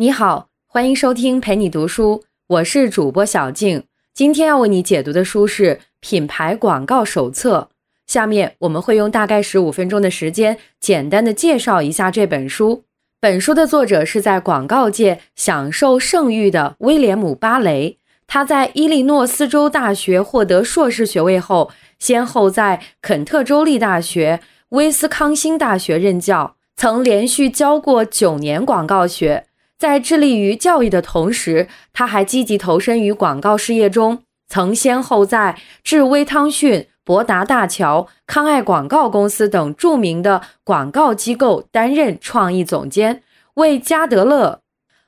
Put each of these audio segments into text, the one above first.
你好，欢迎收听陪你读书，我是主播小静。今天要为你解读的书是《品牌广告手册》。下面我们会用大概十五分钟的时间，简单的介绍一下这本书。本书的作者是在广告界享受盛誉的威廉姆·巴雷。他在伊利诺斯州大学获得硕士学位后，先后在肯特州立大学、威斯康星大学任教，曾连续教过九年广告学。在致力于教育的同时，他还积极投身于广告事业中，曾先后在智威汤逊、博达大桥、康爱广告公司等著名的广告机构担任创意总监，为加德乐、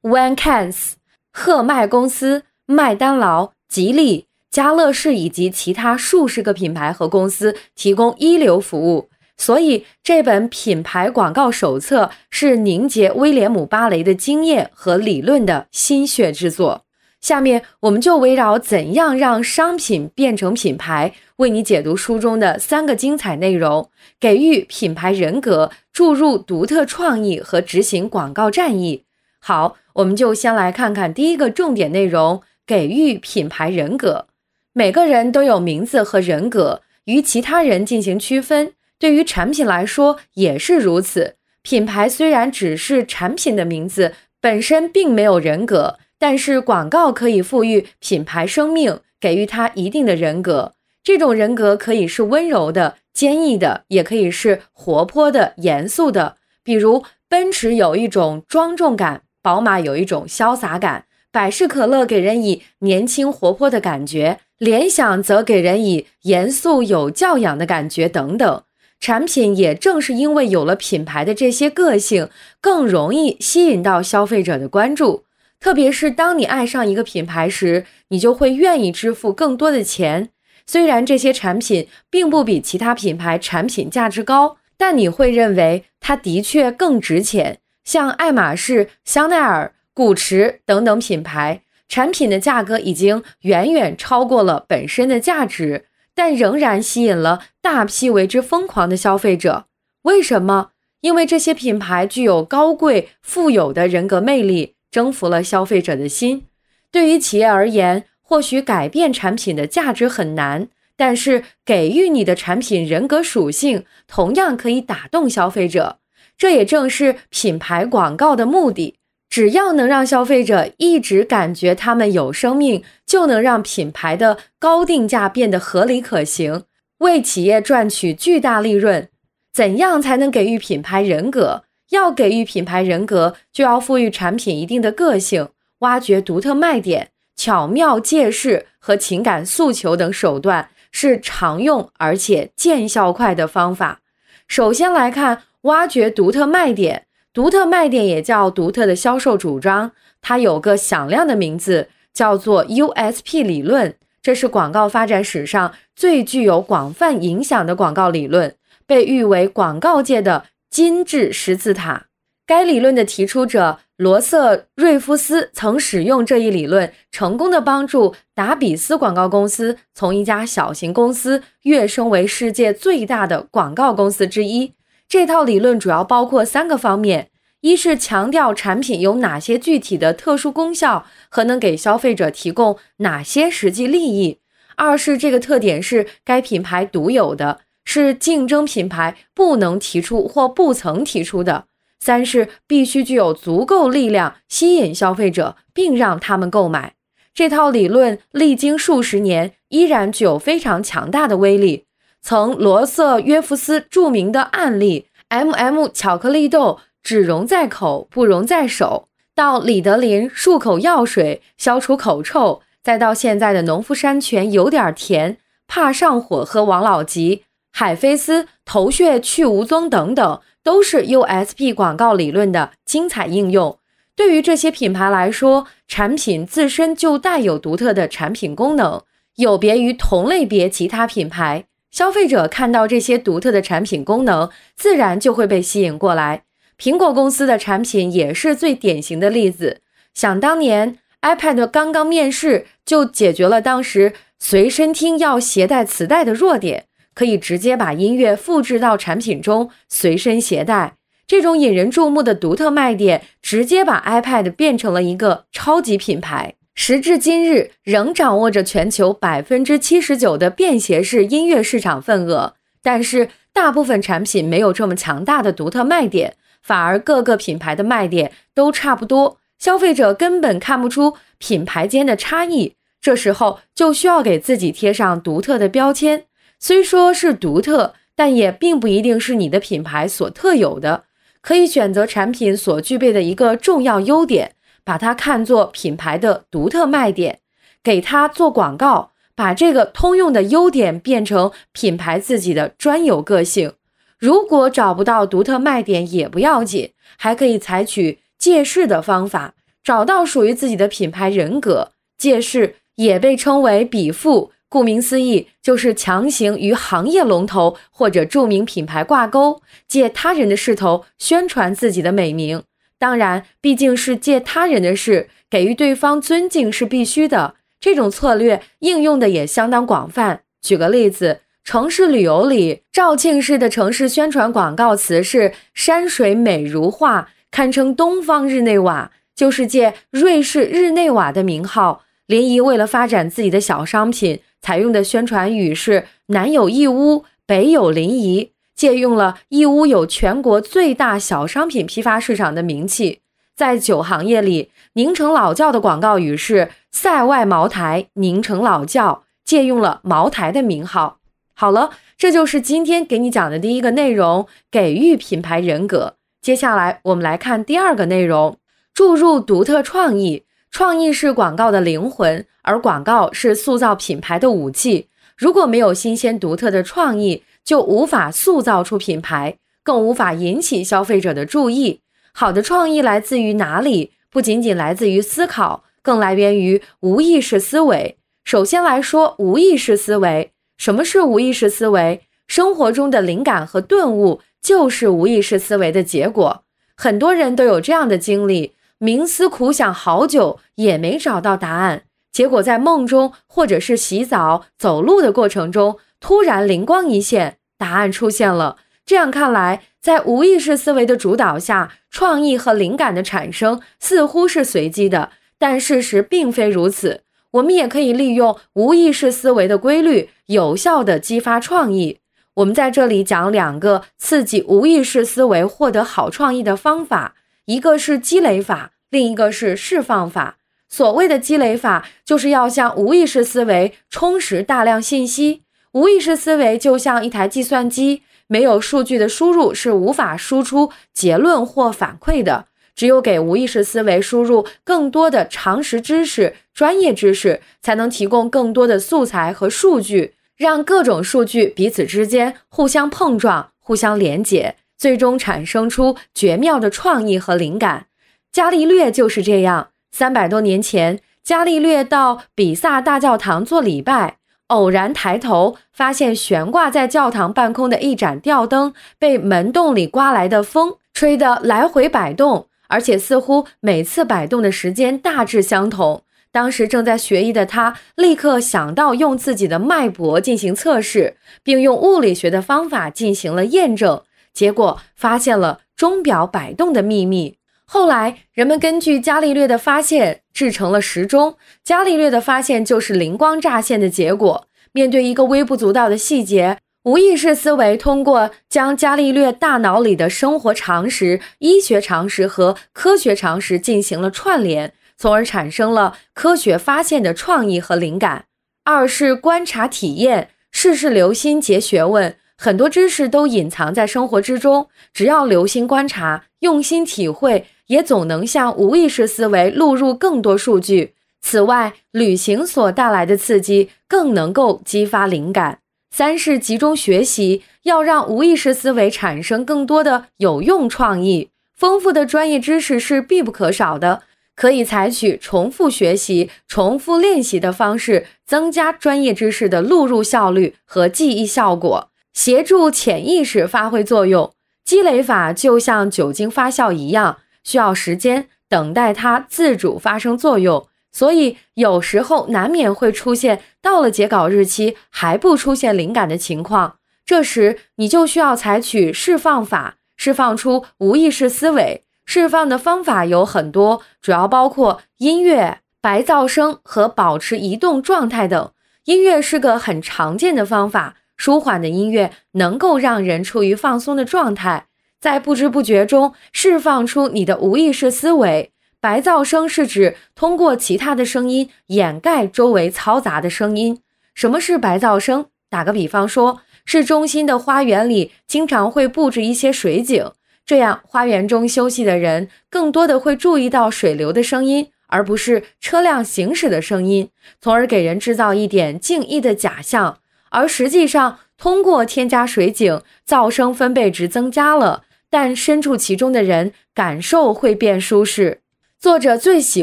One Cans、赫麦公司、麦当劳、吉利、家乐氏以及其他数十个品牌和公司提供一流服务。所以，这本品牌广告手册是凝结威廉姆·巴雷的经验和理论的心血之作。下面，我们就围绕怎样让商品变成品牌，为你解读书中的三个精彩内容，给予品牌人格，注入独特创意和执行广告战役。好，我们就先来看看第一个重点内容：给予品牌人格。每个人都有名字和人格，与其他人进行区分。对于产品来说也是如此。品牌虽然只是产品的名字，本身并没有人格，但是广告可以赋予品牌生命，给予它一定的人格。这种人格可以是温柔的、坚毅的，也可以是活泼的、严肃的。比如，奔驰有一种庄重感，宝马有一种潇洒感，百事可乐给人以年轻活泼的感觉，联想则给人以严肃有教养的感觉，等等。产品也正是因为有了品牌的这些个性，更容易吸引到消费者的关注。特别是当你爱上一个品牌时，你就会愿意支付更多的钱。虽然这些产品并不比其他品牌产品价值高，但你会认为它的确更值钱。像爱马仕、香奈儿、古驰等等品牌，产品的价格已经远远超过了本身的价值。但仍然吸引了大批为之疯狂的消费者。为什么？因为这些品牌具有高贵、富有的人格魅力，征服了消费者的心。对于企业而言，或许改变产品的价值很难，但是给予你的产品人格属性，同样可以打动消费者。这也正是品牌广告的目的。只要能让消费者一直感觉他们有生命，就能让品牌的高定价变得合理可行，为企业赚取巨大利润。怎样才能给予品牌人格？要给予品牌人格，就要赋予产品一定的个性，挖掘独特卖点，巧妙借势和情感诉求等手段是常用而且见效快的方法。首先来看挖掘独特卖点。独特卖点也叫独特的销售主张，它有个响亮的名字，叫做 USP 理论。这是广告发展史上最具有广泛影响的广告理论，被誉为广告界的金字十字塔。该理论的提出者罗瑟瑞夫斯曾使用这一理论，成功的帮助达比斯广告公司从一家小型公司跃升为世界最大的广告公司之一。这套理论主要包括三个方面：一是强调产品有哪些具体的特殊功效和能给消费者提供哪些实际利益；二是这个特点是该品牌独有的，是竞争品牌不能提出或不曾提出的；三是必须具有足够力量吸引消费者，并让他们购买。这套理论历经数十年，依然具有非常强大的威力。从罗瑟约夫斯著名的案例 “M&M 巧克力豆只溶在口，不溶在手”，到李德林漱口药水消除口臭，再到现在的农夫山泉有点甜，怕上火喝王老吉、海飞丝头屑去无踪等等，都是 USP 广告理论的精彩应用。对于这些品牌来说，产品自身就带有独特的产品功能，有别于同类别其他品牌。消费者看到这些独特的产品功能，自然就会被吸引过来。苹果公司的产品也是最典型的例子。想当年，iPad 刚刚面世，就解决了当时随身听要携带磁带的弱点，可以直接把音乐复制到产品中，随身携带。这种引人注目的独特卖点，直接把 iPad 变成了一个超级品牌。时至今日，仍掌握着全球百分之七十九的便携式音乐市场份额。但是，大部分产品没有这么强大的独特卖点，反而各个品牌的卖点都差不多，消费者根本看不出品牌间的差异。这时候就需要给自己贴上独特的标签，虽说是独特，但也并不一定是你的品牌所特有的。可以选择产品所具备的一个重要优点，把它看作品牌的独特卖点，给它做广告，把这个通用的优点变成品牌自己的专有个性。如果找不到独特卖点也不要紧，还可以采取借势的方法，找到属于自己的品牌人格。借势也被称为比附。顾名思义，就是强行与行业龙头或者著名品牌挂钩，借他人的势头宣传自己的美名。当然，毕竟是借他人的事，给予对方尊敬是必须的。这种策略应用的也相当广泛。举个例子，城市旅游里，肇庆市的城市宣传广告词是“山水美如画”，堪称东方日内瓦，就是借瑞士日内瓦的名号。临沂为了发展自己的小商品。采用的宣传语是“南有义乌，北有临沂”，借用了义乌有全国最大小商品批发市场的名气。在酒行业里，宁城老窖的广告语是“塞外茅台，宁城老窖”，借用了茅台的名号。好了，这就是今天给你讲的第一个内容：给予品牌人格。接下来我们来看第二个内容：注入独特创意。创意是广告的灵魂，而广告是塑造品牌的武器。如果没有新鲜独特的创意，就无法塑造出品牌，更无法引起消费者的注意。好的创意来自于哪里？不仅仅来自于思考，更来源于无意识思维。首先来说，无意识思维。什么是无意识思维？生活中的灵感和顿悟就是无意识思维的结果。很多人都有这样的经历。冥思苦想好久也没找到答案，结果在梦中或者是洗澡、走路的过程中，突然灵光一现，答案出现了。这样看来，在无意识思维的主导下，创意和灵感的产生似乎是随机的，但事实并非如此。我们也可以利用无意识思维的规律，有效的激发创意。我们在这里讲两个刺激无意识思维获得好创意的方法，一个是积累法。另一个是释放法。所谓的积累法，就是要向无意识思维充实大量信息。无意识思维就像一台计算机，没有数据的输入是无法输出结论或反馈的。只有给无意识思维输入更多的常识知识、专业知识，才能提供更多的素材和数据，让各种数据彼此之间互相碰撞、互相连接，最终产生出绝妙的创意和灵感。伽利略就是这样。三百多年前，伽利略到比萨大教堂做礼拜，偶然抬头发现悬挂在教堂半空的一盏吊灯被门洞里刮来的风吹得来回摆动，而且似乎每次摆动的时间大致相同。当时正在学医的他，立刻想到用自己的脉搏进行测试，并用物理学的方法进行了验证，结果发现了钟表摆动的秘密。后来，人们根据伽利略的发现制成了时钟。伽利略的发现就是灵光乍现的结果。面对一个微不足道的细节，无意识思维通过将伽利略大脑里的生活常识、医学常识和科学常识进行了串联，从而产生了科学发现的创意和灵感。二是观察体验，事事留心结学问。很多知识都隐藏在生活之中，只要留心观察、用心体会。也总能向无意识思维录入更多数据。此外，旅行所带来的刺激更能够激发灵感。三是集中学习，要让无意识思维产生更多的有用创意。丰富的专业知识是必不可少的，可以采取重复学习、重复练习的方式，增加专业知识的录入效率和记忆效果，协助潜意识发挥作用。积累法就像酒精发酵一样。需要时间等待它自主发生作用，所以有时候难免会出现到了截稿日期还不出现灵感的情况。这时你就需要采取释放法，释放出无意识思维。释放的方法有很多，主要包括音乐、白噪声和保持移动状态等。音乐是个很常见的方法，舒缓的音乐能够让人处于放松的状态，在不知不觉中释放出你的无意识思维。白噪声是指通过其他的声音掩盖周围嘈杂的声音。什么是白噪声？打个比方说，市中心的花园里经常会布置一些水景，这样花园中休息的人更多的会注意到水流的声音。而不是车辆行驶的声音，从而给人制造一点静谧的假象。而实际上，通过添加水景，噪声分贝值增加了，但身处其中的人感受会变舒适。作者最喜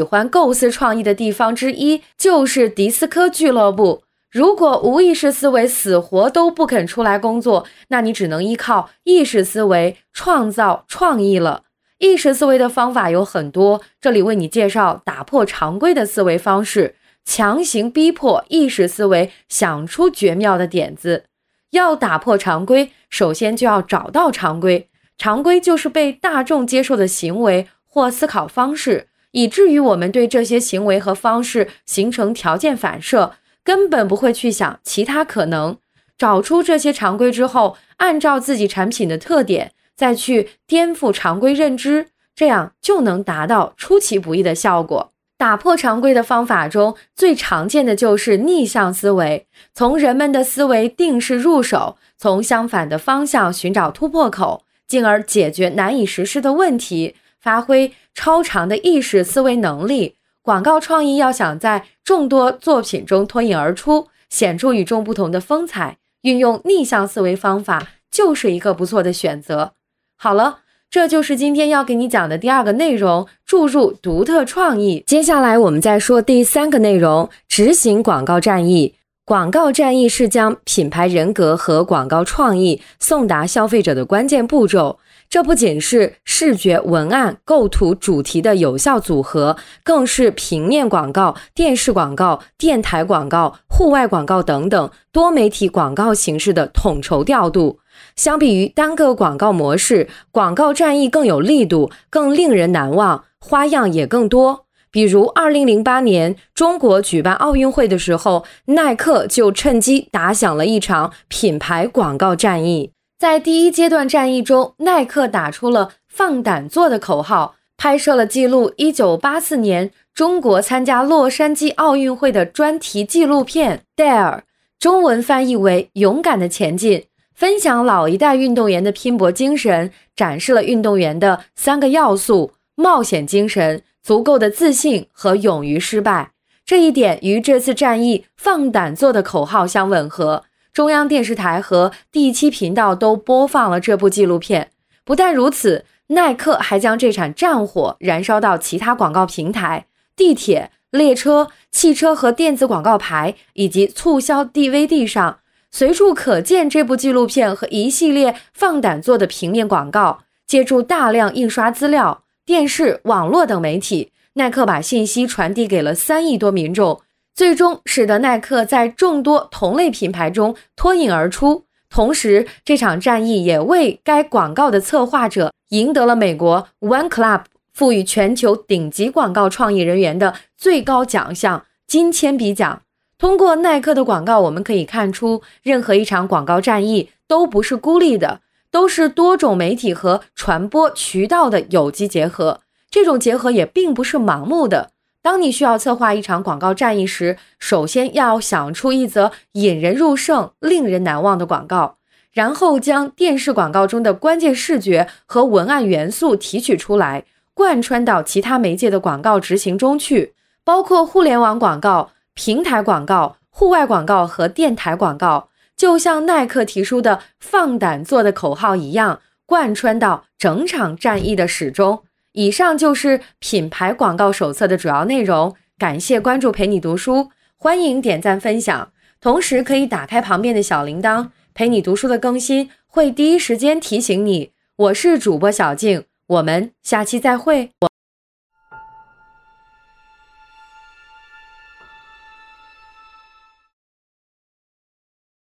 欢构思创意的地方之一就是迪斯科俱乐部。如果无意识思维死活都不肯出来工作，那你只能依靠意识思维创造创意了。意识思维的方法有很多，这里为你介绍打破常规的思维方式，强行逼迫意识思维想出绝妙的点子。要打破常规，首先就要找到常规。常规就是被大众接受的行为或思考方式，以至于我们对这些行为和方式形成条件反射，根本不会去想其他可能。找出这些常规之后，按照自己产品的特点。再去颠覆常规认知，这样就能达到出其不意的效果。打破常规的方法中最常见的就是逆向思维，从人们的思维定式入手，从相反的方向寻找突破口，进而解决难以实施的问题，发挥超长的意识思维能力。广告创意要想在众多作品中脱颖而出，显出与众不同的风采，运用逆向思维方法就是一个不错的选择。好了，这就是今天要给你讲的第二个内容：注入独特创意。接下来我们再说第三个内容：执行广告战役。广告战役是将品牌人格和广告创意送达消费者的关键步骤。这不仅是视觉、文案、构图、主题的有效组合，更是平面广告、电视广告、电台广告、户外广告等等多媒体广告形式的统筹调度。相比于单个广告模式，广告战役更有力度，更令人难忘，花样也更多。比如，二零零八年中国举办奥运会的时候，耐克就趁机打响了一场品牌广告战役。在第一阶段战役中，耐克打出了“放胆做”的口号，拍摄了记录一九八四年中国参加洛杉矶奥运会的专题纪录片《Dare》，中文翻译为“勇敢的前进”。分享老一代运动员的拼搏精神，展示了运动员的三个要素：冒险精神、足够的自信和勇于失败。这一点与这次战役“放胆做”的口号相吻合。中央电视台和第七频道都播放了这部纪录片。不但如此，耐克还将这场战火燃烧到其他广告平台、地铁、列车、汽车和电子广告牌以及促销 DVD 上。随处可见这部纪录片和一系列放胆做的平面广告，借助大量印刷资料、电视、网络等媒体，耐克把信息传递给了三亿多民众，最终使得耐克在众多同类品牌中脱颖而出。同时，这场战役也为该广告的策划者赢得了美国 One Club 赋予全球顶级广告创意人员的最高奖项——金铅笔奖。通过耐克的广告，我们可以看出，任何一场广告战役都不是孤立的，都是多种媒体和传播渠道的有机结合。这种结合也并不是盲目的。当你需要策划一场广告战役时，首先要想出一则引人入胜、令人难忘的广告，然后将电视广告中的关键视觉和文案元素提取出来，贯穿到其他媒介的广告执行中去，包括互联网广告。平台广告、户外广告和电台广告，就像耐克提出的“放胆做”的口号一样，贯穿到整场战役的始终。以上就是品牌广告手册的主要内容。感谢关注，陪你读书，欢迎点赞分享，同时可以打开旁边的小铃铛，陪你读书的更新会第一时间提醒你。我是主播小静，我们下期再会。我。